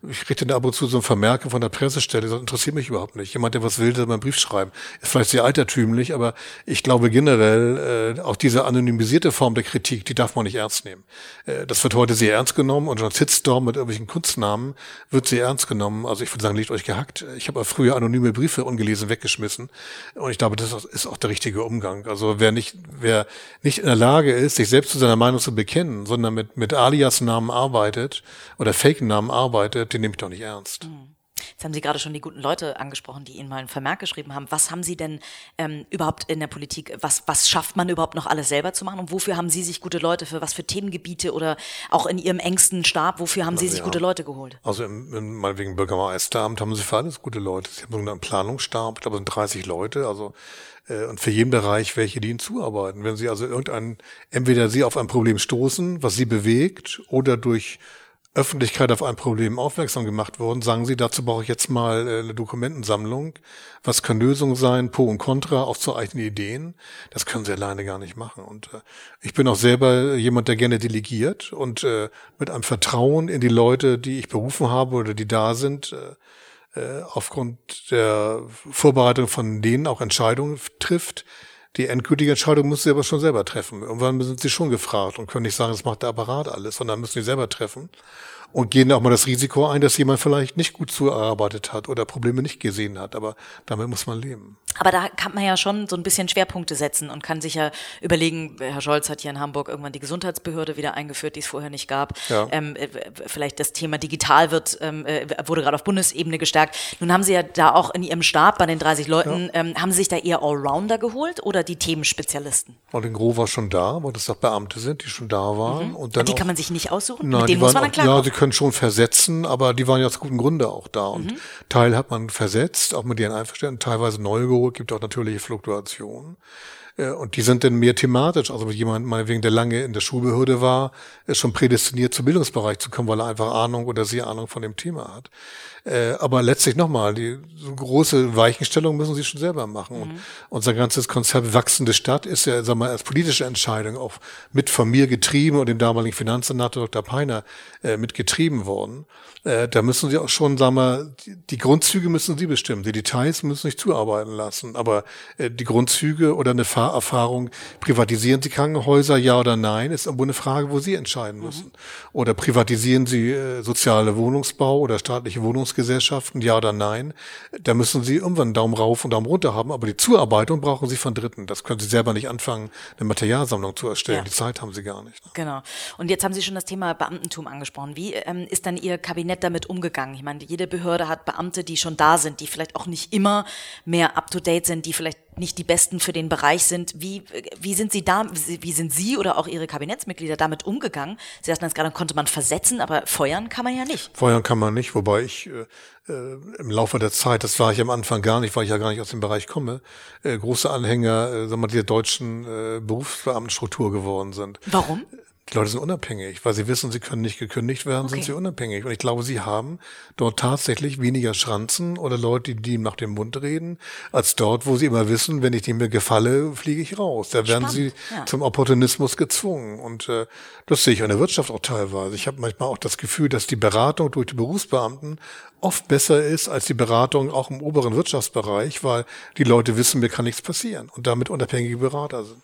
Ich kriegte da ab und zu so ein Vermerke von der Pressestelle, das interessiert mich überhaupt nicht. Jemand, der was will, der mal einen Brief schreiben. Ist vielleicht sehr altertümlich, aber ich glaube generell, äh, auch diese anonymisierte Form der Kritik, die darf man nicht ernst nehmen. Äh, das wird heute sehr ernst genommen und ein Shitstorm mit irgendwelchen Kunstnamen wird sehr ernst genommen. Also ich würde sagen, liegt euch gehackt. Ich habe früher anonyme Briefe ungelesen weggeschmissen und ich glaube, das ist auch der richtige Umgang. Also wer nicht, wer nicht in der Lage ist, sich selbst zu seiner Meinung zu bekennen, sondern mit, mit Alias-Namen arbeitet oder Fake-Namen arbeitet, den nehme ich doch nicht ernst. Mhm. Jetzt haben Sie gerade schon die guten Leute angesprochen, die Ihnen mal einen Vermerk geschrieben haben. Was haben Sie denn ähm, überhaupt in der Politik, was, was schafft man überhaupt noch alles selber zu machen? Und wofür haben Sie sich gute Leute, für was für Themengebiete oder auch in Ihrem engsten Stab, wofür haben Sie sich ja. gute Leute geholt? Also im, im meinetwegen Bürgermeisteramt haben Sie für alles gute Leute. Sie haben so einen Planungsstab, ich glaube, es sind 30 Leute, also äh, und für jeden Bereich welche, die Ihnen zuarbeiten. Wenn Sie also irgendein, entweder Sie auf ein Problem stoßen, was Sie bewegt, oder durch Öffentlichkeit auf ein Problem aufmerksam gemacht worden, sagen Sie, dazu brauche ich jetzt mal äh, eine Dokumentensammlung. Was kann Lösung sein, Pro und Contra, auch zu eigenen Ideen? Das können Sie alleine gar nicht machen. Und äh, ich bin auch selber jemand, der gerne delegiert und äh, mit einem Vertrauen in die Leute, die ich berufen habe oder die da sind, äh, äh aufgrund der Vorbereitung von denen auch Entscheidungen trifft, die endgültige Entscheidung müssen sie aber schon selber treffen. Irgendwann sind sie schon gefragt und können nicht sagen, das macht der Apparat alles, sondern müssen sie selber treffen und gehen auch mal das Risiko ein, dass jemand vielleicht nicht gut zugearbeitet hat oder Probleme nicht gesehen hat. Aber damit muss man leben. Aber da kann man ja schon so ein bisschen Schwerpunkte setzen und kann sich ja überlegen, Herr Scholz hat hier in Hamburg irgendwann die Gesundheitsbehörde wieder eingeführt, die es vorher nicht gab. Ja. Ähm, äh, vielleicht das Thema digital wird, ähm, äh, wurde gerade auf Bundesebene gestärkt. Nun haben Sie ja da auch in Ihrem Stab bei den 30 Leuten, ja. ähm, haben Sie sich da eher Allrounder geholt oder die Themenspezialisten? Martin Gros war schon da, weil das doch Beamte sind, die schon da waren. Mhm. Und dann die auch, kann man sich nicht aussuchen? Nein, Mit denen muss man dann klar Ja, sie können schon versetzen, aber die waren ja aus guten Gründen auch da. Und mhm. Teil hat man versetzt, auch mit denen einverstanden, teilweise neu geholt gibt auch natürliche Fluktuationen. Äh, und die sind dann mehr thematisch. Also jemand meinetwegen, der lange in der Schulbehörde war, ist schon prädestiniert zum Bildungsbereich zu kommen, weil er einfach Ahnung oder sie Ahnung von dem Thema hat. Äh, aber letztlich nochmal, die so große Weichenstellung müssen sie schon selber machen. Mhm. Und unser ganzes Konzept wachsende Stadt ist ja, sag mal, als politische Entscheidung auch mit von mir getrieben und dem damaligen Finanzsenator Dr. Peiner äh, mitgetrieben worden. Äh, da müssen sie auch schon, sagen wir, die, die, Grundzüge müssen sie bestimmen. Die Details müssen sich zuarbeiten lassen. Aber äh, die Grundzüge oder eine Fahrerfahrung, privatisieren sie Krankenhäuser, ja oder nein, ist irgendwo eine Frage, wo sie entscheiden müssen. Mhm. Oder privatisieren sie äh, soziale Wohnungsbau oder staatliche Wohnungsgesellschaften, ja oder nein. Da müssen sie irgendwann einen Daumen rauf und Daumen runter haben. Aber die Zuarbeitung brauchen sie von Dritten. Das können sie selber nicht anfangen, eine Materialsammlung zu erstellen. Ja. Die Zeit haben sie gar nicht. Ne? Genau. Und jetzt haben Sie schon das Thema Beamtentum angesprochen. Wie ähm, ist dann Ihr Kabinett nett damit umgegangen. Ich meine, jede Behörde hat Beamte, die schon da sind, die vielleicht auch nicht immer mehr up-to-date sind, die vielleicht nicht die Besten für den Bereich sind. Wie, wie sind Sie da, wie sind Sie oder auch Ihre Kabinettsmitglieder damit umgegangen? Sie sagten jetzt gerade, konnte man versetzen, aber feuern kann man ja nicht. Feuern kann man nicht, wobei ich äh, äh, im Laufe der Zeit, das war ich am Anfang gar nicht, weil ich ja gar nicht aus dem Bereich komme, äh, große Anhänger, äh, sagen wir mal, der deutschen äh, Berufsbeamtenstruktur geworden sind. Warum? Die Leute sind unabhängig, weil sie wissen, sie können nicht gekündigt werden, okay. sind sie unabhängig. Und ich glaube, sie haben dort tatsächlich weniger Schranzen oder Leute, die ihm nach dem Mund reden, als dort, wo sie immer wissen, wenn ich dem mir gefalle, fliege ich raus. Da werden Spannend. sie ja. zum Opportunismus gezwungen. Und äh, das sehe ich in der Wirtschaft auch teilweise. Ich habe manchmal auch das Gefühl, dass die Beratung durch die Berufsbeamten oft besser ist als die Beratung auch im oberen Wirtschaftsbereich, weil die Leute wissen, mir kann nichts passieren und damit unabhängige Berater sind.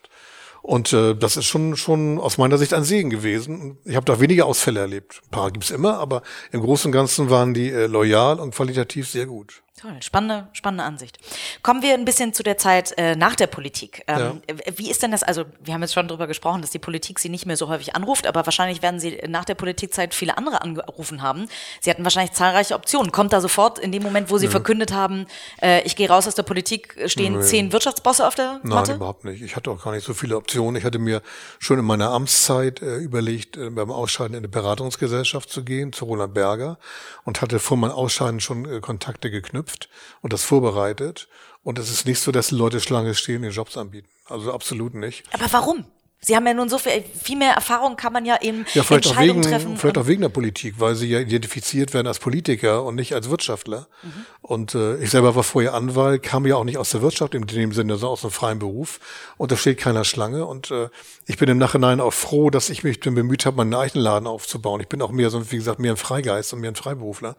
Und äh, das ist schon, schon aus meiner Sicht ein Segen gewesen. Ich habe da wenige Ausfälle erlebt. Ein paar gibt's immer, aber im Großen und Ganzen waren die äh, loyal und qualitativ sehr gut. Toll, spannende, spannende Ansicht. Kommen wir ein bisschen zu der Zeit äh, nach der Politik. Ähm, ja. Wie ist denn das? Also, wir haben jetzt schon darüber gesprochen, dass die Politik Sie nicht mehr so häufig anruft, aber wahrscheinlich werden Sie nach der Politikzeit viele andere angerufen haben. Sie hatten wahrscheinlich zahlreiche Optionen. Kommt da sofort in dem Moment, wo Sie ja. verkündet haben, äh, ich gehe raus aus der Politik, stehen nee. zehn Wirtschaftsbosse auf der Matte? Nein, überhaupt nicht. Ich hatte auch gar nicht so viele Optionen. Ich hatte mir schon in meiner Amtszeit äh, überlegt, äh, beim Ausscheiden in eine Beratungsgesellschaft zu gehen, zu Roland Berger, und hatte vor meinem Ausscheiden schon äh, Kontakte geknüpft geknüpft und das vorbereitet. Und es ist nicht so, dass die Leute Schlange stehen, den Jobs anbieten. Also absolut nicht. Aber warum? Sie haben ja nun so viel, viel mehr Erfahrung kann man ja in ja, vielleicht Entscheidungen auch wegen, treffen. Vielleicht auch wegen der Politik, weil sie ja identifiziert werden als Politiker und nicht als Wirtschaftler. Mhm. Und äh, ich selber war vorher Anwalt, kam ja auch nicht aus der Wirtschaft in dem Sinne, sondern aus einem freien Beruf. Und da steht keiner Schlange. Und äh, ich bin im Nachhinein auch froh, dass ich mich bemüht habe, meinen eigenen Laden aufzubauen. Ich bin auch mehr so, wie gesagt, mehr ein Freigeist und mehr ein Freiberufler.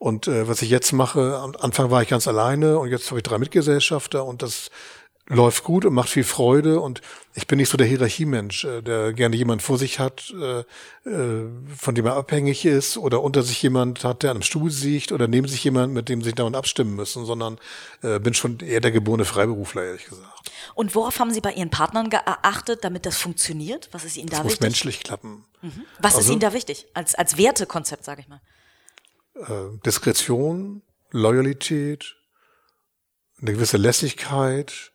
Und äh, was ich jetzt mache, am Anfang war ich ganz alleine und jetzt habe ich drei Mitgesellschafter und das läuft gut und macht viel Freude und ich bin nicht so der Hierarchiemensch, äh, der gerne jemand vor sich hat, äh, äh, von dem er abhängig ist oder unter sich jemand hat, der an einem Stuhl sieht oder neben sich jemand, mit dem sie dauernd abstimmen müssen, sondern bin schon eher der geborene Freiberufler, ehrlich gesagt. Und worauf haben Sie bei Ihren Partnern geachtet, damit das funktioniert? Was ist Ihnen da das wichtig? muss menschlich klappen. Mhm. Was also, ist Ihnen da wichtig? Als, als Wertekonzept, sage ich mal. Äh, Diskretion, Loyalität, eine gewisse Lässigkeit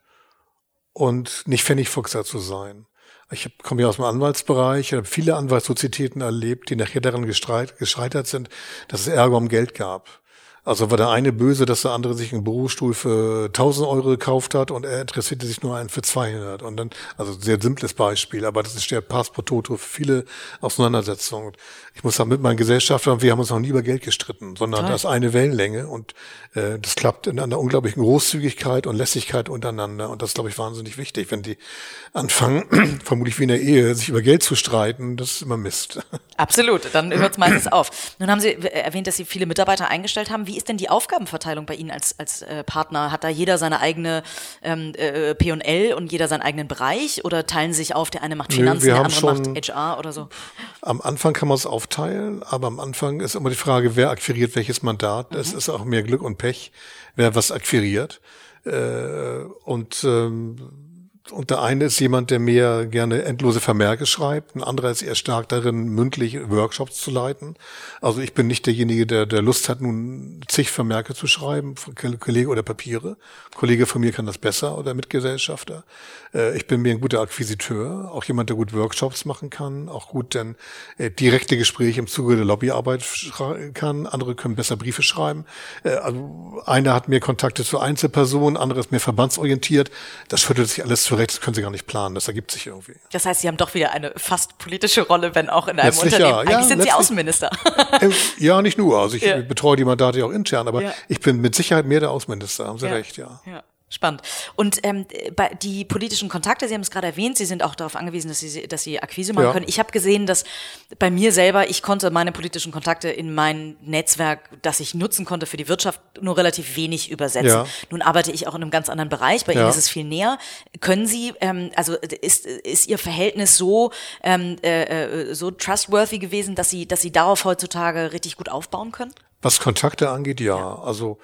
und nicht Pfennigfuchser zu sein. Ich komme ja aus dem Anwaltsbereich, ich habe viele Anwaltssozietäten erlebt, die nachher daran gescheitert sind, dass es Ärger um Geld gab. Also war der eine böse, dass der andere sich einen Bürostuhl für 1000 Euro gekauft hat und er interessierte sich nur einen für 200. Und dann, also sehr simples Beispiel, aber das ist der Pass pro Toto für viele Auseinandersetzungen. Ich muss sagen, mit meinen Gesellschaftern, wir haben uns noch nie über Geld gestritten, sondern Toll. das ist eine Wellenlänge und äh, das klappt in einer unglaublichen Großzügigkeit und Lässigkeit untereinander. Und das ist, glaube ich, wahnsinnig wichtig. Wenn die anfangen, vermutlich wie in der Ehe, sich über Geld zu streiten, das ist immer Mist. Absolut, dann hört es meistens auf. Nun haben Sie erwähnt, dass Sie viele Mitarbeiter eingestellt haben. Wie wie ist denn die Aufgabenverteilung bei Ihnen als, als äh, Partner? Hat da jeder seine eigene ähm, äh, P&L und jeder seinen eigenen Bereich oder teilen sie sich auf, der eine macht Finanzen, der andere macht HR oder so? Am Anfang kann man es aufteilen, aber am Anfang ist immer die Frage, wer akquiriert welches Mandat. Mhm. Es ist auch mehr Glück und Pech, wer was akquiriert. Äh, und ähm, und der eine ist jemand, der mehr gerne endlose Vermerke schreibt. Ein anderer ist eher stark darin, mündlich Workshops zu leiten. Also ich bin nicht derjenige, der, der Lust hat, nun zig Vermerke zu schreiben, Kollege oder Papiere. Kollege von mir kann das besser oder Mitgesellschafter. Äh, ich bin mir ein guter Akquisiteur, auch jemand, der gut Workshops machen kann, auch gut dann äh, direkte Gespräche im Zuge der Lobbyarbeit kann. Andere können besser Briefe schreiben. Äh, also einer hat mehr Kontakte zu Einzelpersonen, andere ist mehr verbandsorientiert. Das schüttelt sich alles zurecht, das können Sie gar nicht planen, das ergibt sich irgendwie. Das heißt, Sie haben doch wieder eine fast politische Rolle, wenn auch in einem letztlich Unternehmen. Ja. Eigentlich ja, sind Sie Außenminister. ja, nicht nur. Also ich ja. betreue die Mandate auch intern, aber ich bin mit Sicherheit mehr der Außenminister, haben Sie recht, ja. ja. Spannend. Und ähm, die politischen Kontakte, Sie haben es gerade erwähnt, Sie sind auch darauf angewiesen, dass Sie, dass Sie Akquise machen ja. können. Ich habe gesehen, dass bei mir selber, ich konnte meine politischen Kontakte in mein Netzwerk, das ich nutzen konnte für die Wirtschaft, nur relativ wenig übersetzen. Ja. Nun arbeite ich auch in einem ganz anderen Bereich, bei ja. Ihnen ist es viel näher. Können Sie, ähm, also ist, ist Ihr Verhältnis so, ähm, äh, äh, so trustworthy gewesen, dass Sie, dass Sie darauf heutzutage richtig gut aufbauen können? Was Kontakte angeht, ja. Also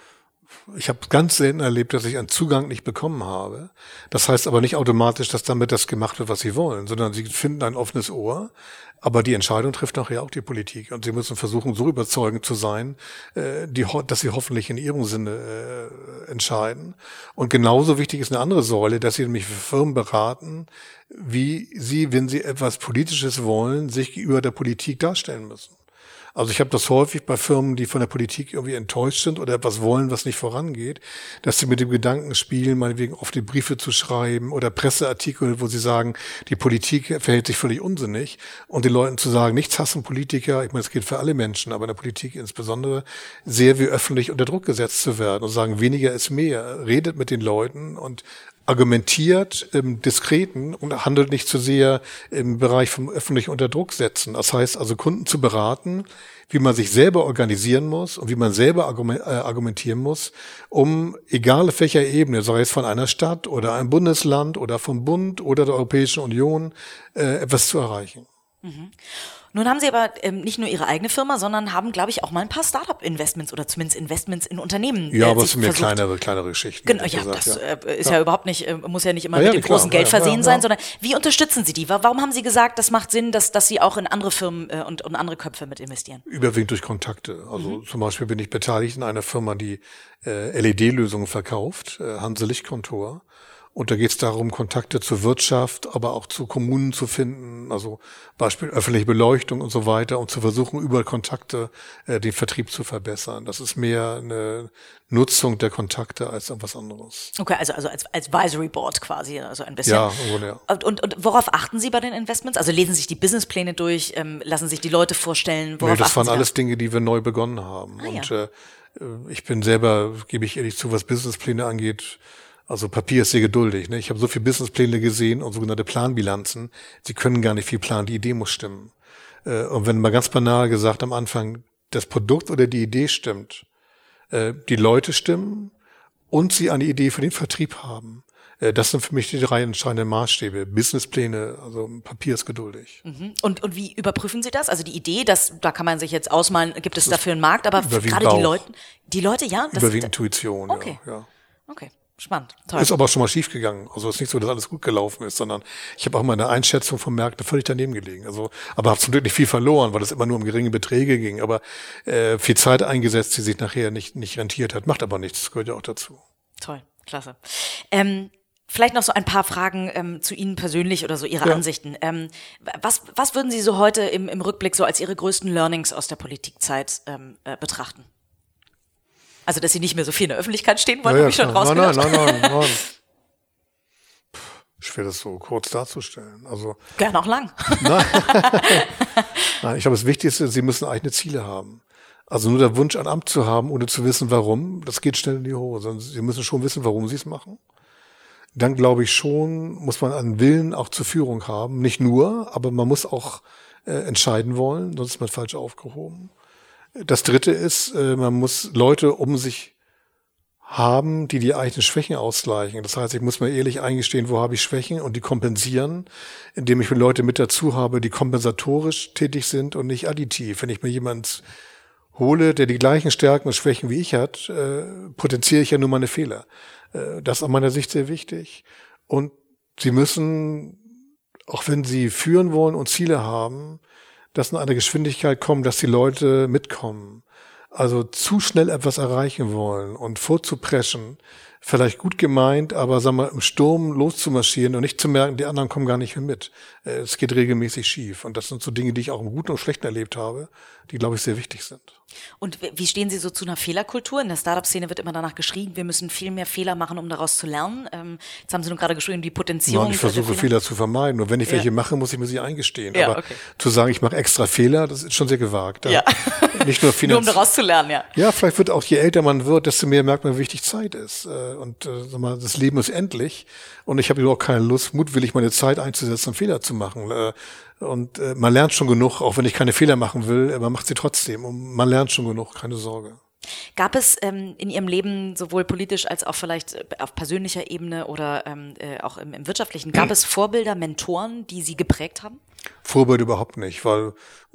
ich habe ganz selten erlebt, dass ich einen Zugang nicht bekommen habe. Das heißt aber nicht automatisch, dass damit das gemacht wird, was sie wollen, sondern sie finden ein offenes Ohr. Aber die Entscheidung trifft nachher auch die Politik. Und sie müssen versuchen, so überzeugend zu sein, äh, die, dass sie hoffentlich in ihrem Sinne äh, entscheiden. Und genauso wichtig ist eine andere Säule, dass sie nämlich Firmen beraten, wie sie, wenn sie etwas Politisches wollen, sich gegenüber der Politik darstellen müssen. Also ich habe das häufig bei Firmen, die von der Politik irgendwie enttäuscht sind oder etwas wollen, was nicht vorangeht, dass sie mit dem Gedanken spielen, meinetwegen oft die Briefe zu schreiben oder Presseartikel, wo sie sagen, die Politik verhält sich völlig unsinnig und den Leuten zu sagen, nichts hassen Politiker, ich meine, es geht für alle Menschen, aber in der Politik insbesondere, sehr wie öffentlich unter Druck gesetzt zu werden und sagen, weniger ist mehr, redet mit den Leuten und argumentiert im Diskreten und handelt nicht zu sehr im Bereich vom öffentlichen Unterdruck setzen. Das heißt also Kunden zu beraten, wie man sich selber organisieren muss und wie man selber äh, argumentieren muss, um egal auf welcher Ebene, sei es von einer Stadt oder einem Bundesland oder vom Bund oder der Europäischen Union, äh, etwas zu erreichen. Mhm. Nun haben Sie aber ähm, nicht nur Ihre eigene Firma, sondern haben, glaube ich, auch mal ein paar Startup-Investments oder zumindest Investments in Unternehmen. Ja, äh, aber es sind mehr kleinere, kleinere Geschichten. Genau, ja, gesagt, das ja. Äh, ist ja. ja. überhaupt nicht, äh, muss ja nicht immer ja, mit dem großen Geld versehen sein, sondern wie unterstützen Sie die? Warum haben Sie gesagt, das macht Sinn, dass, dass Sie auch in andere Firmen äh, und, und andere Köpfe mit investieren? Überwiegend durch Kontakte. Also mhm. zum Beispiel bin ich beteiligt in einer Firma, die äh, LED-Lösungen verkauft, äh, Hanse Lichtkontor. Und da geht es darum, Kontakte zur Wirtschaft, aber auch zu Kommunen zu finden, also Beispiel öffentliche Beleuchtung und so weiter, und zu versuchen, über Kontakte äh, den Vertrieb zu verbessern. Das ist mehr eine Nutzung der Kontakte als etwas anderes. Okay, also, also als Advisory Board quasi, also ein bisschen. Ja, wohl, ja. Und, und, und worauf achten Sie bei den Investments? Also lesen sich die Businesspläne durch, ähm, lassen sich die Leute vorstellen, worauf nee, das waren alles Dinge, die wir neu begonnen haben. Ah, und ja. äh, ich bin selber, gebe ich ehrlich zu, was Businesspläne angeht, also Papier ist sehr geduldig. Ne? Ich habe so viele Businesspläne gesehen und sogenannte Planbilanzen. Sie können gar nicht viel planen, die Idee muss stimmen. Äh, und wenn mal ganz banal gesagt am Anfang das Produkt oder die Idee stimmt, äh, die Leute stimmen und sie eine Idee für den Vertrieb haben, äh, das sind für mich die drei entscheidenden Maßstäbe. Businesspläne, also Papier ist geduldig. Mhm. Und, und wie überprüfen Sie das? Also die Idee, dass, da kann man sich jetzt ausmalen, gibt es dafür einen Markt, aber gerade die Leute, die Leute, ja? Das Überwiegend Intuition, okay. ja. ja. Okay. Spannend. Toll. Ist aber schon mal schief gegangen. Also es ist nicht so, dass alles gut gelaufen ist, sondern ich habe auch meine Einschätzung vom Märkten völlig daneben gelegen. Also, aber habe zum Glück nicht viel verloren, weil es immer nur um geringe Beträge ging. Aber äh, viel Zeit eingesetzt, die sich nachher nicht, nicht rentiert hat. Macht aber nichts, das gehört ja auch dazu. Toll, klasse. Ähm, Vielleicht noch so ein paar Fragen ähm, zu Ihnen persönlich oder so Ihre ja. Ansichten. Ähm, was, was würden Sie so heute im, im Rückblick so als Ihre größten Learnings aus der Politikzeit ähm, äh, betrachten? Also, dass Sie nicht mehr so viel in der Öffentlichkeit stehen wollen, ja, habe ich schon rausgehört. Nein, nein, nein, nein. Schwer das so kurz darzustellen. Also gerne auch lang. Nein, nein ich glaube, das Wichtigste, Sie müssen eigene Ziele haben. Also nur der Wunsch, ein Amt zu haben, ohne zu wissen, warum, das geht schnell in die Hose. Sie müssen schon wissen, warum Sie es machen. Dann glaube ich schon, muss man einen Willen auch zur Führung haben. Nicht nur, aber man muss auch äh, entscheiden wollen, sonst ist man falsch aufgehoben. Das dritte ist, äh, man muss Leute um sich haben, die die eigenen Schwächen ausgleichen. Das heißt, ich muss mir ehrlich eingestehen, wo habe ich Schwächen und die kompensieren, indem ich mir Leute mit dazu habe, die kompensatorisch tätig sind und nicht additiv. Wenn ich mir jemanden hole, der die gleichen Stärken und Schwächen wie ich hat, äh, potenziere ich ja nur meine Fehler. Äh, das ist aus meiner Sicht sehr wichtig. Und sie müssen, auch wenn sie führen wollen und Ziele haben, dass in eine Geschwindigkeit kommen, dass die Leute mitkommen. Also zu schnell etwas erreichen wollen und vorzupreschen, vielleicht gut gemeint, aber sagen wir, im Sturm loszumarschieren und nicht zu merken, die anderen kommen gar nicht mehr mit. Äh, es geht regelmäßig schief. Und das sind so Dinge, die ich auch im Guten und Schlechten erlebt habe, die, glaube ich, sehr wichtig sind. Und wie stehen Sie so zu einer Fehlerkultur? In der Startup-Szene wird immer danach geschrien, wir müssen viel mehr Fehler machen, um daraus zu lernen. Ähm, jetzt haben Sie nun gerade geschrieben, die Potenzierung. Nein, ich versuche Fehler. Fehler. zu vermeiden. Und wenn ich ja. welche mache, muss ich mir sie eingestehen. Ja, Aber okay. zu sagen, ich mache extra Fehler, das ist schon sehr gewagt. Ja. Nicht nur nur um daraus zu lernen, ja. Ja, vielleicht wird auch, je älter man wird, desto mehr merkt man, wie wichtig Zeit ist. Äh, und äh, sag mal, das Leben ist endlich. Und ich habe überhaupt keine Lust, mutwillig meine Zeit einzusetzen, um Fehler zu machen. Und äh, man lernt schon genug, auch wenn ich keine Fehler machen will, man macht sie trotzdem. Und man lernt schon genug, keine Sorge. Gab es ähm, in Ihrem Leben sowohl politisch als auch vielleicht äh, auf persönlicher Ebene oder ähm, äh, auch im, im wirtschaftlichen, gab es Vorbilder, Mentoren, die Sie geprägt haben? Vorbilder überhaupt nicht, weil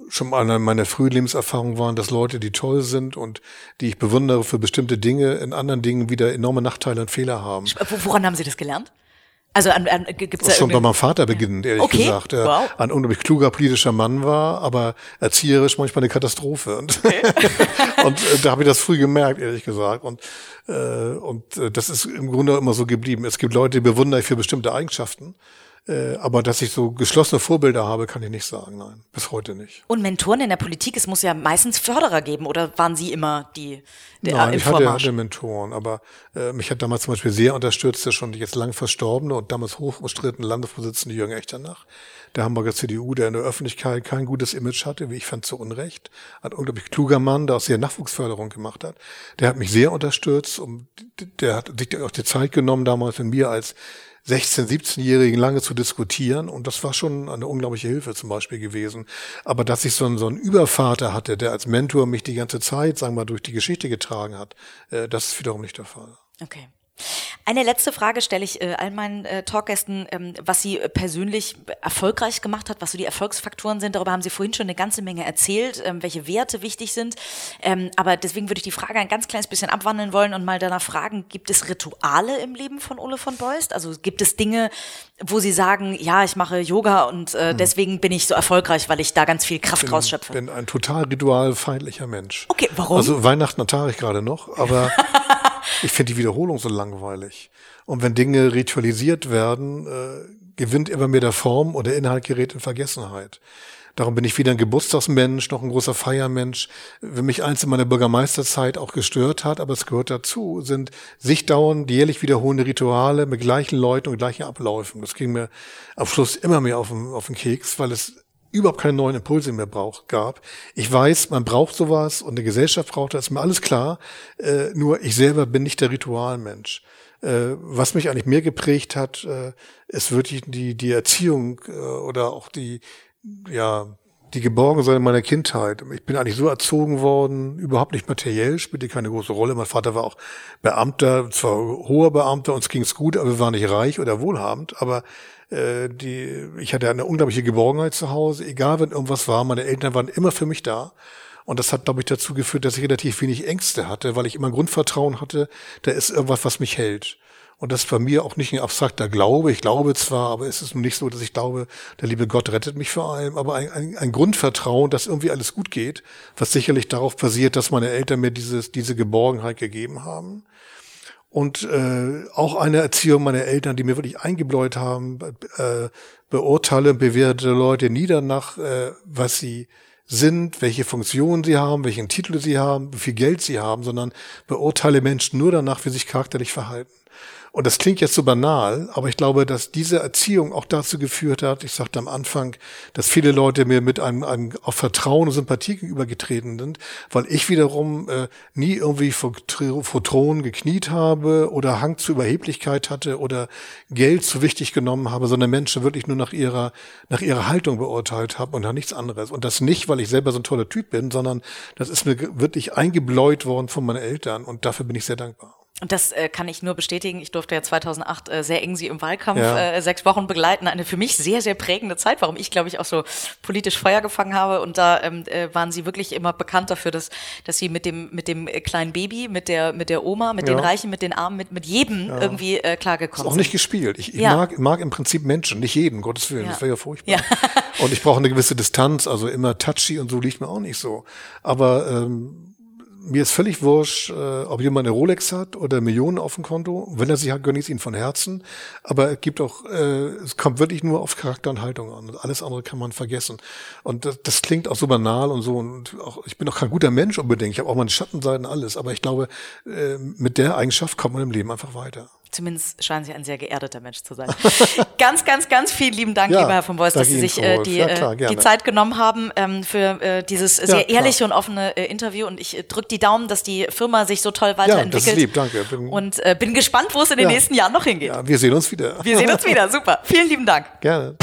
schon eine meiner frühen Lebenserfahrungen waren, dass Leute, die toll sind und die ich bewundere für bestimmte Dinge, in anderen Dingen wieder enorme Nachteile und Fehler haben. Woran haben Sie das gelernt? Also an, an, gibt's da Schon bei meinem Vater beginnend, ehrlich okay. gesagt. Der wow. ein unglaublich kluger politischer Mann war, aber erzieherisch manchmal eine Katastrophe. Und, okay. und äh, da habe ich das früh gemerkt, ehrlich gesagt. Und, äh, und äh, das ist im Grunde immer so geblieben. Es gibt Leute, die bewundere ich für bestimmte Eigenschaften. Äh, aber dass ich so geschlossene Vorbilder habe, kann ich nicht sagen. Nein, bis heute nicht. Und Mentoren in der Politik, es muss ja meistens Förderer geben, oder waren Sie immer die der Nein, ich hatte, hatte Mentoren, aber äh, mich hat damals zum Beispiel sehr unterstützt, der schon jetzt lang verstorbene und damals hoch umstrittene Landesvorsitzende Jürgen Echternach, der Hamburger CDU, der in der Öffentlichkeit kein gutes Image hatte, wie ich fand, zu Unrecht. Ein unglaublich kluger Mann, der auch sehr Nachwuchsförderung gemacht hat. Der hat mich sehr unterstützt und der hat sich auch die Zeit genommen, damals mit mir als 16-, 17-Jährigen lange zu diskutieren und das war schon eine unglaubliche Hilfe zum Beispiel gewesen. Aber dass ich so einen, so einen Übervater hatte, der als Mentor mich die ganze Zeit, sagen wir mal, durch die Geschichte getragen hat, äh, das ist wiederum nicht der Fall. Okay. Eine letzte Frage stelle ich äh, all meinen äh, Talkgästen, ähm, was sie äh, persönlich erfolgreich gemacht hat, was so die Erfolgsfaktoren sind. Darüber haben Sie vorhin schon eine ganze Menge erzählt, ähm, welche Werte wichtig sind. Ähm, aber deswegen würde ich die Frage ein ganz kleines bisschen abwandeln wollen und mal danach fragen, gibt es Rituale im Leben von Ole von Beust? Also gibt es Dinge, wo Sie sagen, ja, ich mache Yoga und äh, hm. deswegen bin ich so erfolgreich, weil ich da ganz viel Kraft bin, rausschöpfe? Ich bin ein total ritualfeindlicher Mensch. Okay, warum? Also Weihnachten ertrage ich gerade noch, aber Ich finde die Wiederholung so langweilig. Und wenn Dinge ritualisiert werden, äh, gewinnt immer mehr der Form oder Inhalt gerät in Vergessenheit. Darum bin ich weder ein Geburtstagsmensch noch ein großer Feiermensch. Wenn mich eins in meiner Bürgermeisterzeit auch gestört hat, aber es gehört dazu, sind sich dauernd jährlich wiederholende Rituale mit gleichen Leuten und gleichen Abläufen. Das ging mir am Schluss immer mehr auf den, auf den Keks, weil es überhaupt keine neuen Impulse mehr braucht, gab. Ich weiß, man braucht sowas und eine Gesellschaft braucht das, ist mir alles klar. Äh, nur ich selber bin nicht der Ritualmensch. Äh, was mich eigentlich mehr geprägt hat, äh, ist wirklich die, die Erziehung äh, oder auch die, ja, die Geborgensein meiner Kindheit. Ich bin eigentlich so erzogen worden, überhaupt nicht materiell, spielte keine große Rolle. Mein Vater war auch Beamter, zwar hoher Beamter, uns ging's gut, aber wir waren nicht reich oder wohlhabend, aber äh, die, ich hatte eine unglaubliche Geborgenheit zu Hause, egal wenn irgendwas war, meine Eltern waren immer für mich da. Und das hat, glaube ich, dazu geführt, dass ich relativ wenig Ängste hatte, weil ich immer Grundvertrauen hatte, da ist irgendwas, was mich hält. Und das ist bei mir auch nicht ein abstrakter Glaube. Ich glaube zwar, aber es ist nun nicht so, dass ich glaube, der liebe Gott rettet mich vor allem, aber ein, ein, ein Grundvertrauen, dass irgendwie alles gut geht, was sicherlich darauf basiert, dass meine Eltern mir dieses, diese Geborgenheit gegeben haben und äh, auch eine Erziehung meiner Eltern, die mir wirklich eingebläut haben, äh, beurteile bewerte Leute nieder nach, äh, was sie sind, welche Funktionen sie haben, welchen Titel sie haben, wie viel Geld sie haben, sondern beurteile Menschen nur danach, wie sie sich charakterlich verhalten. Und das klingt jetzt so banal, aber ich glaube, dass diese Erziehung auch dazu geführt hat, ich sagte am Anfang, dass viele Leute mir mit einem, einem auf Vertrauen und Sympathie gegenübergetreten sind, weil ich wiederum äh, nie irgendwie vor, vor Thron gekniet habe oder Hang zu Überheblichkeit hatte oder Geld zu wichtig genommen habe, sondern Menschen wirklich nur nach ihrer, nach ihrer Haltung beurteilt habe und nach nichts anderes. Und das nicht, weil ich selber so ein toller Typ bin, sondern das ist mir wirklich eingebläut worden von meinen Eltern und dafür bin ich sehr dankbar. Und das äh, kann ich nur bestätigen. Ich durfte ja 2008 äh, sehr eng sie im Wahlkampf ja. äh, sechs Wochen begleiten. Eine für mich sehr, sehr prägende Zeit, warum ich, glaube ich, auch so politisch Feuer gefangen habe. Und da ähm, äh, waren sie wirklich immer bekannt dafür, dass, dass sie mit dem, mit dem kleinen Baby, mit der, mit der Oma, mit ja. den Reichen, mit den Armen, mit, mit jedem ja. irgendwie äh, klargekommen sind. Ist auch nicht gespielt. Ich, ich mag, mag im Prinzip Menschen, nicht jeden, Gottes Willen. Das wäre ja furchtbar. und ich brauche eine gewisse Distanz, also immer touchy und so liegt mir auch nicht so. Aber ähm, mir ist völlig wurscht, äh, ob jemand eine Rolex hat oder Millionen auf dem Konto. Wenn er sie hat, gönne ich es ihm von Herzen. Aber es gibt auch, äh, es kommt wirklich nur auf Charakter und Haltung an. Alles andere kann man vergessen. Und das, das klingt auch so banal und so. Und auch, ich bin auch kein guter Mensch unbedingt. Ich habe auch meine Schattenseiten, alles. Aber ich glaube, äh, mit der Eigenschaft kommt man im Leben einfach weiter. Zumindest scheinen Sie ein sehr geerdeter Mensch zu sein. ganz, ganz, ganz vielen lieben Dank, ja, lieber Herr von Beuys, dass Sie sich äh, die, ja, klar, äh, die Zeit genommen haben ähm, für äh, dieses sehr ja, ehrliche und offene äh, Interview. Und ich äh, drücke die Daumen, dass die Firma sich so toll weiterentwickelt. Ja, das ist lieb, danke. Bin, und äh, bin gespannt, wo es in den nächsten Jahren noch hingeht. Wir sehen uns wieder. Wir sehen uns wieder, super. Vielen lieben Dank. Gerne.